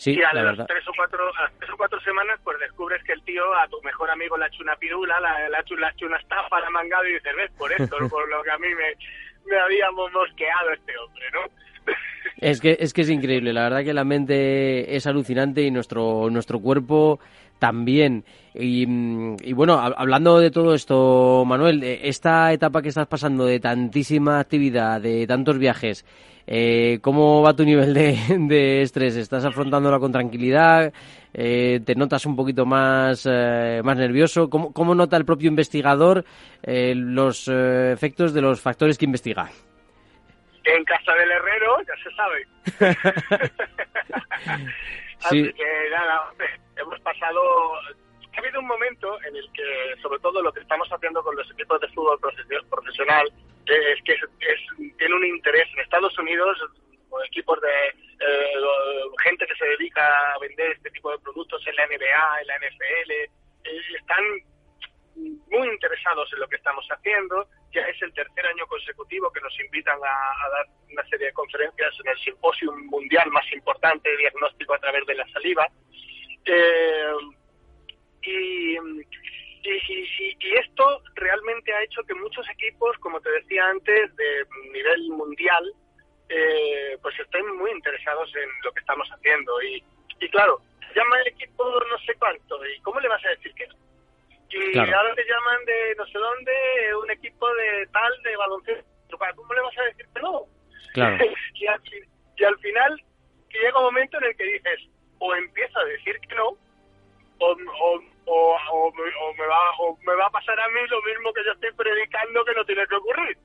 Sí, y a las tres o cuatro tres o cuatro semanas pues descubres que el tío a tu mejor amigo le ha hecho una pirula, le ha hecho, una estafa, la mangado y dices, ves, por esto, por lo que a mí me, me habíamos mosqueado este hombre, ¿no? Es que, es que es increíble, la verdad que la mente es alucinante y nuestro, nuestro cuerpo también. Y, y, bueno, hablando de todo esto, Manuel, esta etapa que estás pasando de tantísima actividad, de tantos viajes, eh, ¿Cómo va tu nivel de, estrés? ¿Estás afrontándola con tranquilidad? Eh, ¿Te notas un poquito más, eh, más nervioso? ¿Cómo, ¿Cómo, nota el propio investigador eh, los efectos de los factores que investiga? En casa del herrero, ya se sabe. Así que nada, hemos pasado habido un momento en el que, sobre todo lo que estamos haciendo con los equipos de fútbol profesional, es que es, tiene un interés en Estados Unidos, equipos de eh, gente que se dedica a vender este tipo de productos en la NBA, en la NFL, eh, están muy interesados en lo que estamos haciendo. Ya es el tercer año consecutivo que nos invitan a, dar una serie de conferencias en el simposio mundial más importante de diagnóstico a través de la saliva. Eh, y y, esto realmente ha hecho que muchos equipos, como te decía antes, de nivel mundial, eh, pues estén muy interesados en lo que estamos haciendo. Y, y claro, llama el equipo no sé cuánto, ¿y cómo le vas a decir que no? Y ahora te llaman de no sé dónde, un equipo de tal, de baloncesto, ¿cómo le vas a decir que no? Claro. y, al, y al final llega un momento en el que dices, o empiezo a decir que no, o, o, o, me va, o me va a pasar a mí lo mismo que yo estoy predicando que no tiene que ocurrir.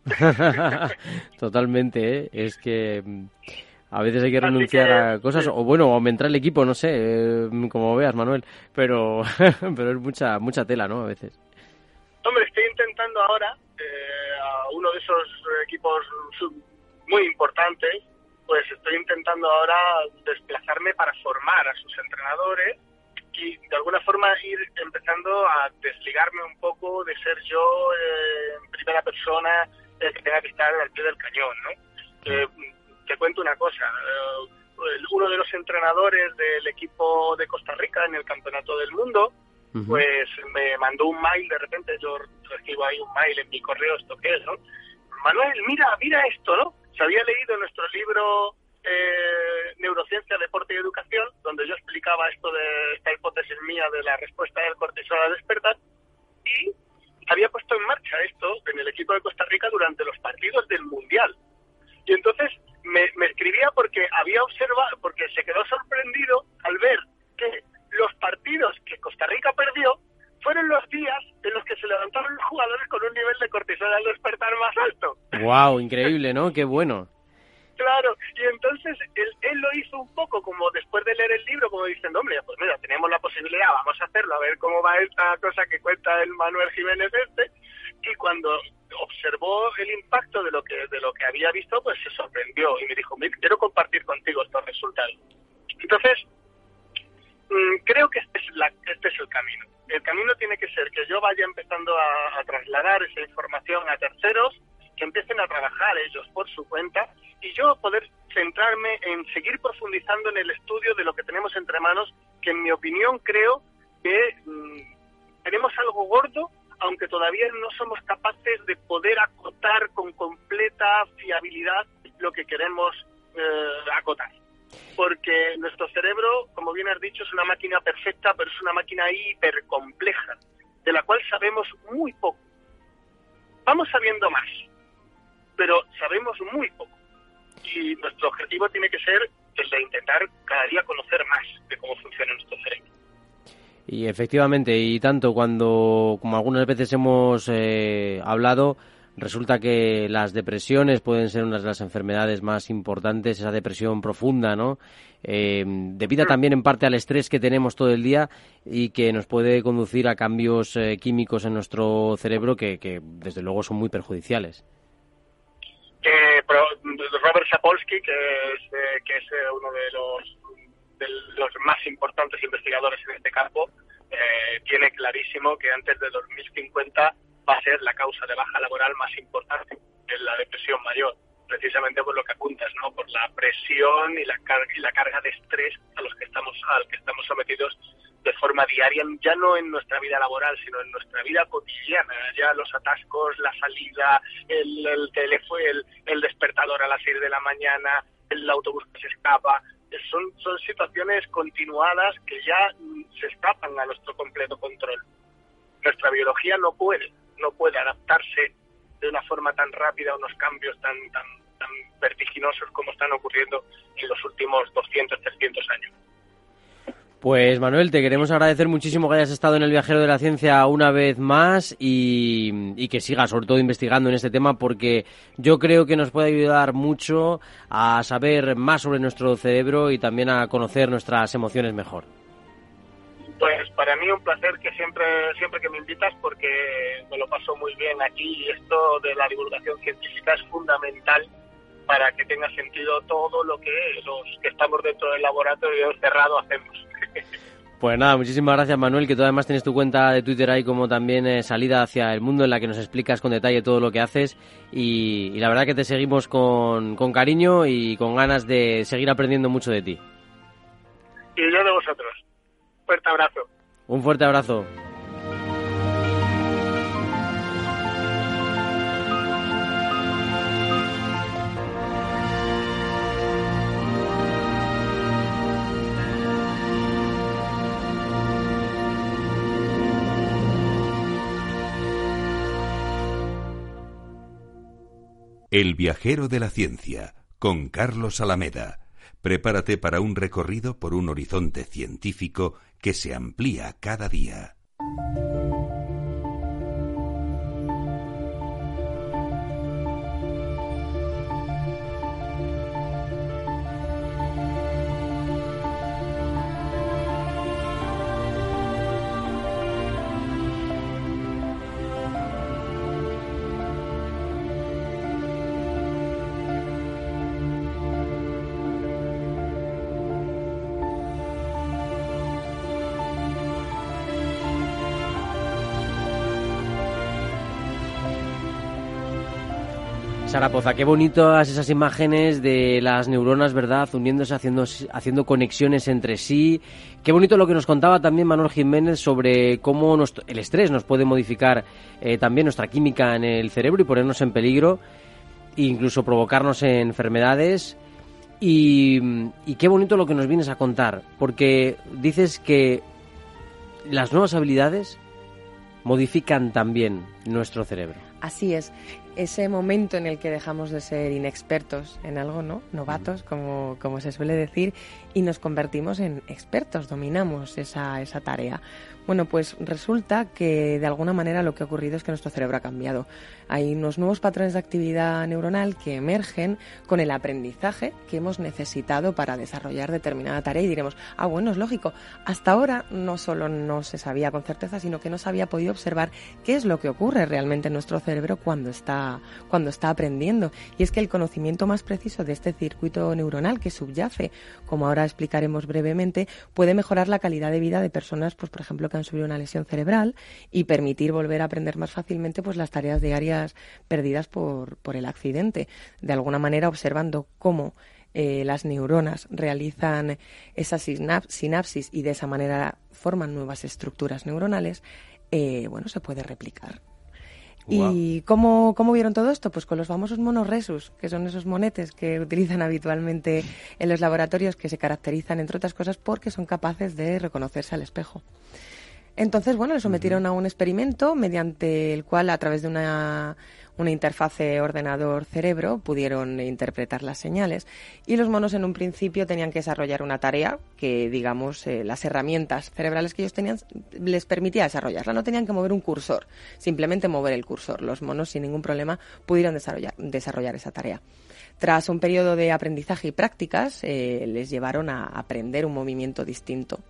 Totalmente, ¿eh? es que mm, a veces hay que renunciar a cosas, o bueno, aumentar el equipo, no sé, eh, como veas, Manuel, pero, pero es mucha, mucha tela, ¿no? A veces. Hombre, estoy intentando ahora eh, a uno de esos equipos muy importantes, pues estoy intentando ahora desplazarme para formar a sus entrenadores y de alguna forma ir empezando a desligarme un poco de ser yo eh, en primera persona el que tenga que estar al pie del cañón, ¿no? Eh, te cuento una cosa, eh, uno de los entrenadores del equipo de Costa Rica en el Campeonato del Mundo, pues me mandó un mail, de repente yo recibo ahí un mail en mi correo, ¿esto qué es, no? Manuel, mira, mira esto, ¿no? Se había leído nuestro libro eh, Neurociencia, Deporte y Educación, donde yo explicaba esto de esta hipótesis mía de la respuesta del cortisol a despertar, y había puesto en marcha esto en el equipo de Costa Rica durante los partidos del Mundial. Y entonces me, escribía porque había observado, porque se quedó sorprendido al ver que los partidos que Costa Rica perdió fueron los días en los que se levantaron los jugadores con un nivel de cortisol al despertar más alto. ¡Wow! Increíble, ¿no? ¡Qué bueno! Claro, y entonces él lo hizo un poco como después de leer el libro, como diciendo, hombre, pues mira, tenemos la posibilidad, vamos a hacerlo, a ver cómo va esta cosa que cuenta el Manuel Jiménez este, y cuando observó el impacto de lo que de lo que había visto, pues se sorprendió y me dijo, quiero compartir contigo estos resultados. Entonces, mm, creo que este es, la, este es el camino. El camino tiene que ser que yo vaya empezando a trasladar esa información a terceros, que empiecen a trabajar ellos por su cuenta y yo poder centrarme en seguir profundizando en el estudio de lo que tenemos entre manos, que en mi opinión creo que mm, tenemos algo gordo, aunque todavía no somos capaces de poder acotar con completa fiabilidad lo que queremos eh, acotar. Porque nuestro cerebro, como bien has dicho, es una máquina perfecta, pero es una máquina hipercompleja, de la cual sabemos muy poco. Vamos sabiendo más, pero sabemos muy poco y nuestro objetivo tiene que ser el de intentar cada día conocer más de cómo funciona nuestro cerebro. Y efectivamente, y tanto cuando, como algunas veces hemos eh, hablado, resulta que las depresiones pueden ser una de las enfermedades más importantes, esa depresión profunda, ¿no? Eh, debido mm. también en parte al estrés que tenemos todo el día y que nos puede conducir a cambios eh, químicos en nuestro cerebro que, que, desde luego, son muy perjudiciales. Robert Sapolsky, que es, eh, que es eh, uno de los, de los más importantes investigadores en este campo, eh, tiene clarísimo que antes de 2050 va a ser la causa de baja laboral más importante en la depresión mayor, precisamente por lo que apuntas, ¿no? Por la presión y la carga y la carga de estrés a los que estamos al que estamos sometidos de forma diaria, ya no en nuestra vida laboral, sino en nuestra vida cotidiana, ya los atascos, la salida, el, el teléfono, el, el despertador a las 6 de la mañana, el autobús que se escapa, son, son situaciones continuadas que ya se escapan a nuestro completo control. Nuestra biología no puede, no puede adaptarse de una forma tan rápida a unos cambios tan, tan, tan vertiginosos como están ocurriendo en los últimos 200, 300 años. Pues Manuel, te queremos agradecer muchísimo que hayas estado en el Viajero de la Ciencia una vez más y, que sigas sobre todo investigando en este tema porque yo creo que nos puede ayudar mucho a saber más sobre nuestro cerebro y también a conocer nuestras emociones mejor. Pues para mí un placer que siempre siempre que me invitas porque me lo paso muy bien aquí y esto de la divulgación científica es fundamental para que tenga sentido todo lo que los que estamos dentro del laboratorio cerrado hacemos. Pues nada, muchísimas gracias Manuel, que tú además tienes tu cuenta de Twitter ahí como también eh, salida hacia el mundo en la que nos explicas con detalle todo lo que haces y, y la verdad que te seguimos con, con, cariño y con ganas de seguir aprendiendo mucho de ti. Y yo de vosotros. Fuerte abrazo. Un fuerte abrazo. El viajero de la ciencia, con Carlos Alameda. Prepárate para un recorrido por un horizonte científico que se amplía cada día. Sara Poza, qué bonitas esas imágenes de las neuronas, ¿verdad? Uniéndose, haciendo, haciendo conexiones entre sí. Qué bonito lo que nos contaba también Manuel Jiménez sobre cómo el estrés nos puede modificar eh, también nuestra química en el cerebro y ponernos en peligro, e incluso provocarnos enfermedades. Y qué bonito lo que nos vienes a contar, porque dices que las nuevas habilidades modifican también nuestro cerebro. Así es, ese momento en el que dejamos de ser inexpertos en algo, ¿no? Novatos, como, como se suele decir, y nos convertimos en expertos, dominamos esa, esa tarea. Bueno, pues resulta que de alguna manera lo que ha ocurrido es que nuestro cerebro ha cambiado. Hay unos nuevos patrones de actividad neuronal que emergen con el aprendizaje que hemos necesitado para desarrollar determinada tarea y diremos, ah, bueno, es lógico. Hasta ahora no solo no se sabía con certeza, sino que no se había podido observar qué es lo que ocurre realmente en nuestro cerebro cuando está, cuando está aprendiendo. Y es que el conocimiento más preciso de este circuito neuronal que subyace, como ahora explicaremos brevemente, puede mejorar la calidad de vida de personas, pues por ejemplo, que han sufrido una lesión cerebral y permitir volver a aprender más fácilmente pues las tareas diarias perdidas por, por el accidente. De alguna manera observando cómo eh, las neuronas realizan esas sinapsis y de esa manera forman nuevas estructuras neuronales, eh, bueno, se puede replicar. ¿Y cómo, cómo, vieron todo esto? Pues con los famosos monos resus, que son esos monetes que utilizan habitualmente en los laboratorios, que se caracterizan, entre otras cosas, porque son capaces de reconocerse al espejo. Entonces, bueno, le sometieron a un experimento mediante el cual, a través de una, una interfase ordenador-cerebro, pudieron interpretar las señales. Y los monos, en un principio, tenían que desarrollar una tarea que, digamos, eh, las herramientas cerebrales que ellos tenían les permitía desarrollarla. No tenían que mover un cursor, simplemente mover el cursor. Los monos, sin ningún problema, pudieron desarrollar, desarrollar esa tarea. Tras un periodo de aprendizaje y prácticas, eh, les llevaron a aprender un movimiento distinto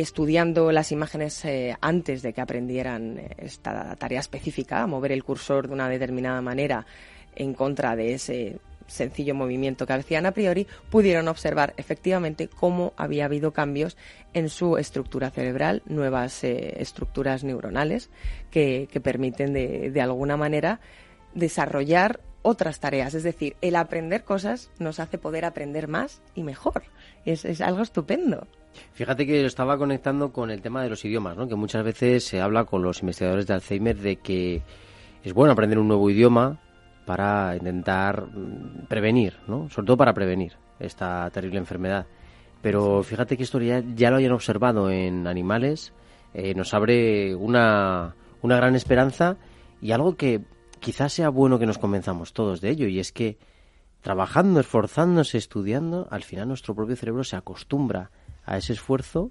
estudiando las imágenes eh, antes de que aprendieran eh, esta tarea específica, mover el cursor de una determinada manera en contra de ese sencillo movimiento que hacían a priori, pudieron observar efectivamente cómo había habido cambios en su estructura cerebral, nuevas eh, estructuras neuronales que, permiten de, de alguna manera desarrollar otras tareas. Es decir, el aprender cosas nos hace poder aprender más y mejor. Es algo estupendo. Fíjate que lo estaba conectando con el tema de los idiomas, ¿no? que muchas veces se habla con los investigadores de Alzheimer de que es bueno aprender un nuevo idioma para intentar mm, prevenir, ¿no? sobre todo para prevenir esta terrible enfermedad. Pero fíjate que esto ya, lo hayan observado en animales, eh, nos abre una, una gran esperanza y algo que quizás sea bueno que nos convenzamos todos de ello, y es que trabajando, esforzándose, estudiando, al final nuestro propio cerebro se acostumbra a ese esfuerzo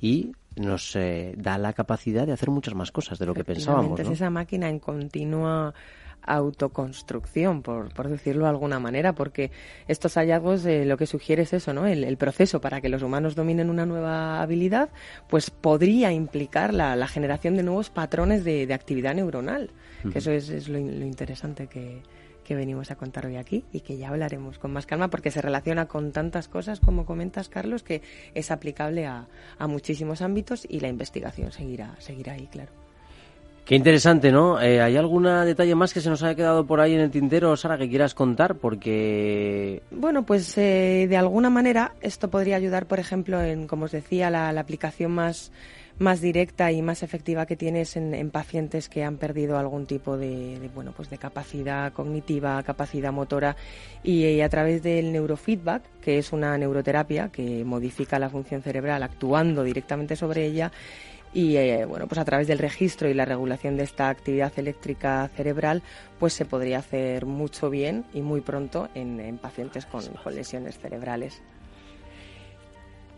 y nos eh, da la capacidad de hacer muchas más cosas de lo que pensábamos. Es esa máquina en continua autoconstrucción, por, por decirlo de alguna manera, porque estos hallazgos eh, lo que sugiere es eso, ¿no? El, proceso para que los humanos dominen una nueva habilidad, pues podría implicar la, generación de nuevos patrones de, actividad neuronal, que eso es, lo interesante que, que venimos a contar hoy aquí y que ya hablaremos con más calma porque se relaciona con tantas cosas, como comentas, Carlos, que es aplicable a, muchísimos ámbitos y la investigación seguirá, seguirá ahí, claro. Qué interesante, ¿no? Eh, ¿Hay algún detalle más que se nos haya quedado por ahí en el tintero, Sara, que quieras contar? Porque... Bueno, pues eh, de alguna manera esto podría ayudar, por ejemplo, en, como os decía, la aplicación más más directa y más efectiva que tienes en, pacientes que han perdido algún tipo de, bueno pues de capacidad cognitiva, capacidad motora y, a través del neurofeedback, que es una neuroterapia que modifica la función cerebral actuando directamente sobre ella y eh, bueno pues a través del registro y la regulación de esta actividad eléctrica cerebral pues se podría hacer mucho bien y muy pronto en, pacientes con lesiones cerebrales.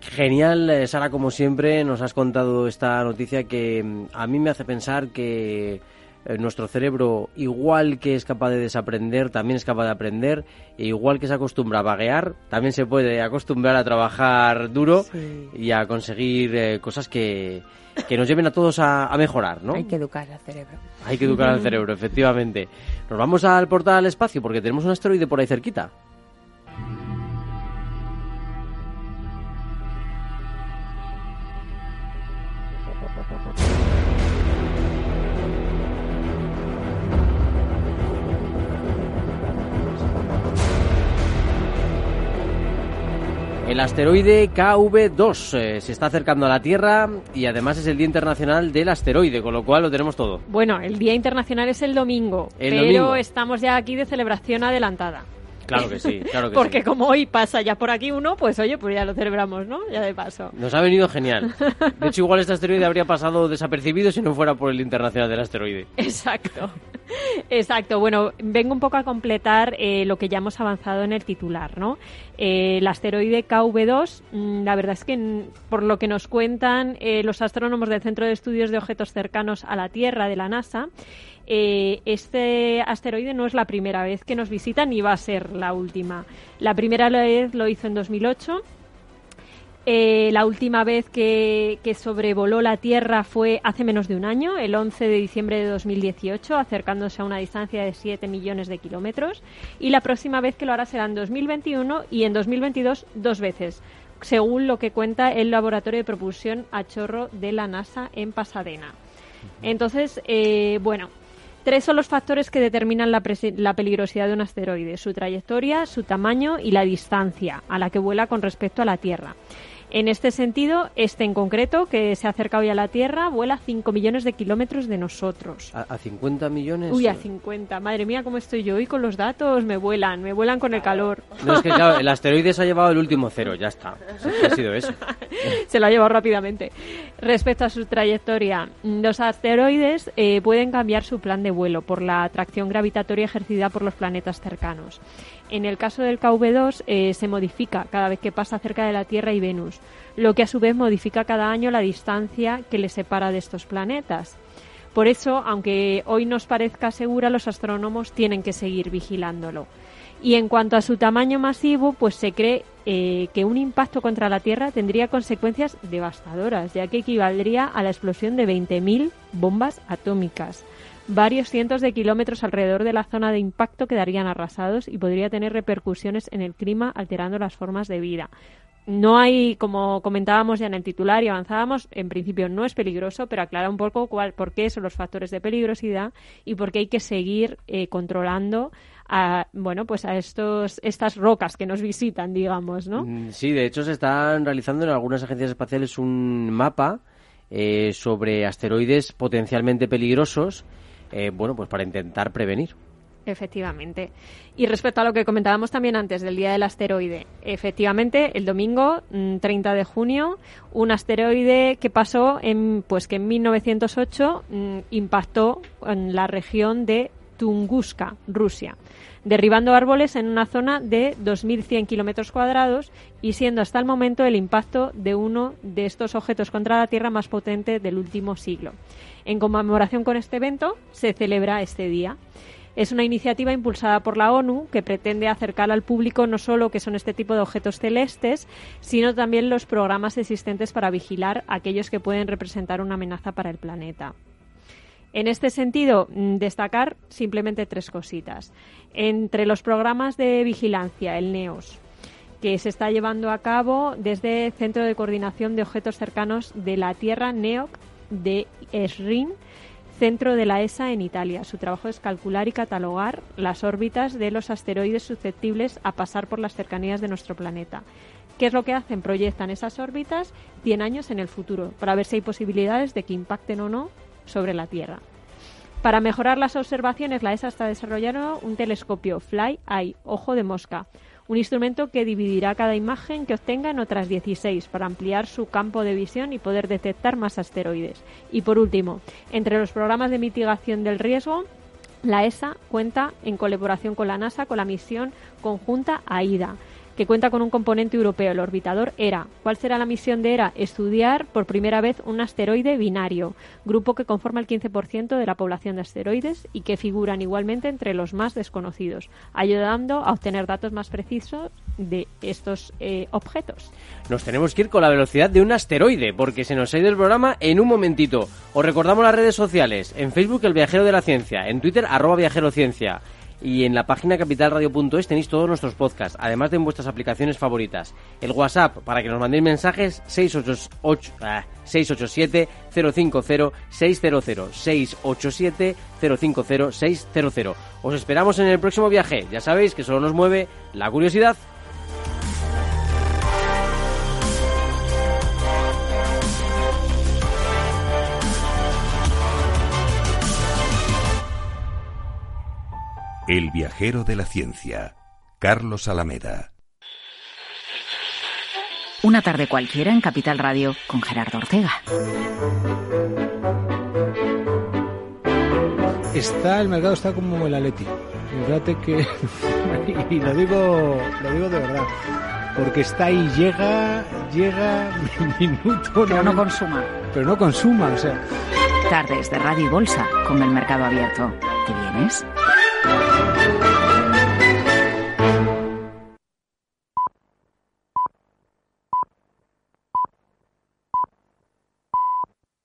Genial, eh, Sara, como siempre, nos has contado esta noticia que mm, a mí me hace pensar que eh, nuestro cerebro, igual que es capaz de desaprender, también es capaz de aprender, e igual que se acostumbra a vaguear, también se puede acostumbrar a trabajar duro y a conseguir eh, cosas que, que, nos lleven a todos a, a, mejorar, ¿no? Hay que educar al cerebro. Hay que educar al cerebro, efectivamente. Nos vamos al portal al espacio porque tenemos un asteroide por ahí cerquita. El asteroide KV2 eh, se está acercando a la Tierra y además es el Día Internacional del Asteroide, con lo cual lo tenemos todo. Bueno, el Día Internacional es el domingo, pero estamos ya aquí de celebración adelantada. Claro que sí, claro que Porque como hoy pasa ya por aquí uno, pues oye, pues ya lo celebramos, ¿no? Ya de paso. Nos ha venido genial. De hecho, igual este asteroide habría pasado desapercibido si no fuera por el Internacional del Asteroide. Exacto. Exacto. Bueno, vengo un poco a completar eh, lo que ya hemos avanzado en el titular, ¿no? Eh, el asteroide KV2, mm, la verdad es que mm, por lo que nos cuentan eh, los astrónomos del Centro de Estudios de Objetos Cercanos a la Tierra de la NASA, este asteroide no es la primera vez que nos visita ni va a ser la última. La primera vez lo hizo en 2008 eh, la última vez que, sobrevoló la Tierra fue hace menos de un año, el 11 de diciembre de 2018, acercándose a una distancia de 7 millones de kilómetros. Y la próxima vez que lo hará será en 2021 y en 2022 dos veces, según lo que cuenta el Laboratorio de Propulsión a Chorro de la NASA en Pasadena. Entonces, eh, bueno, Tres son los factores que determinan la, la, peligrosidad de un asteroide, su trayectoria, su tamaño y la distancia a la que vuela con respecto a la Tierra. En este sentido, este en concreto, que se acerca hoy a la Tierra, vuela 5 millones de kilómetros de nosotros. ¿A, 50 millones? Uy, a 50. Madre mía, cómo estoy yo hoy con los datos. Me vuelan, me vuelan con el calor. No, es que claro, el asteroide se ha llevado el último cero, ya está. Ha sido eso. se lo ha llevado rápidamente. Respecto a su trayectoria, los asteroides eh, pueden cambiar su plan de vuelo por la atracción gravitatoria ejercida por los planetas cercanos. En el caso del KV2 eh, se modifica cada vez que pasa cerca de la Tierra y Venus, lo que a su vez modifica cada año la distancia que le separa de estos planetas. Por eso, aunque hoy nos parezca segura, los astrónomos tienen que seguir vigilándolo. Y en cuanto a su tamaño masivo, pues se cree eh, que un impacto contra la Tierra tendría consecuencias devastadoras, ya que equivaldría a la explosión de 20.000 bombas atómicas. Varios cientos de kilómetros alrededor de la zona de impacto quedarían arrasados y podría tener repercusiones en el clima alterando las formas de vida. No hay, como comentábamos ya en el titular y avanzábamos, en principio no es peligroso, pero aclara un poco cuál, por qué son los factores de peligrosidad y por qué hay que seguir eh, controlando a, bueno, pues a estos, estas rocas que nos visitan, digamos, ¿no? Mm, sí, de hecho se están realizando en algunas agencias espaciales un mapa eh, sobre asteroides potencialmente peligrosos eh, bueno, pues para intentar prevenir. Efectivamente. Y respecto a lo que comentábamos también antes del Día del Asteroide, efectivamente, el domingo 30 mm, de junio, un asteroide que pasó en, pues que en 1908 mm, impactó en la región de Tunguska, Rusia, derribando árboles en una zona de 2.100 kilómetros cuadrados y siendo hasta el momento el impacto de uno de estos objetos contra la Tierra más potente del último siglo. En conmemoración con este evento se celebra este día. Es una iniciativa impulsada por la ONU que pretende acercar al público no solo que son este tipo de objetos celestes, sino también los programas existentes para vigilar aquellos que pueden representar una amenaza para el planeta. En este sentido, mm, destacar simplemente tres cositas. Entre los programas de vigilancia, el NEOS, que se está llevando a cabo desde el Centro de Coordinación de Objetos Cercanos de la Tierra, NEOC, de ESRIN, centro de la ESA en Italia. Su trabajo es calcular y catalogar las órbitas de los asteroides susceptibles a pasar por las cercanías de nuestro planeta. ¿Qué es lo que hacen? Proyectan esas órbitas 100 años en el futuro para ver si hay posibilidades de que impacten o no sobre la Tierra. Para mejorar las observaciones, la ESA está desarrollando un telescopio Fly Eye, ojo de mosca, un instrumento que dividirá cada imagen que obtenga en otras 16 para ampliar su campo de visión y poder detectar más asteroides. Y por último, entre los programas de mitigación del riesgo, la ESA cuenta en colaboración con la NASA con la misión conjunta AIDA que cuenta con un componente europeo, el orbitador ERA. ¿Cuál será la misión de ERA? Estudiar por primera vez un asteroide binario, grupo que conforma el 15% de la población de asteroides y que figuran igualmente entre los más desconocidos, ayudando a obtener datos más precisos de estos eh, objetos. Nos tenemos que ir con la velocidad de un asteroide, porque se nos ha ido el programa en un momentito. Os recordamos las redes sociales, en Facebook El Viajero de la Ciencia, en Twitter arroba Viajerociencia y en la página capitalradio.es tenéis todos nuestros podcasts, además de en vuestras aplicaciones favoritas. El WhatsApp para que nos mandéis mensajes 688, 687 050 600 687 050 600. Os esperamos en el próximo viaje. Ya sabéis que solo nos mueve la curiosidad. El viajero de la ciencia, Carlos Alameda. Una tarde cualquiera en Capital Radio con Gerardo Ortega. está, el mercado está como el Atleti. Fíjate que, y lo digo, lo digo de verdad, porque está ahí, llega, llega, minuto. Pero no consuma. Pero no consuma, o sea. Tardes de Radio y Bolsa con el mercado abierto. ¿Te vienes?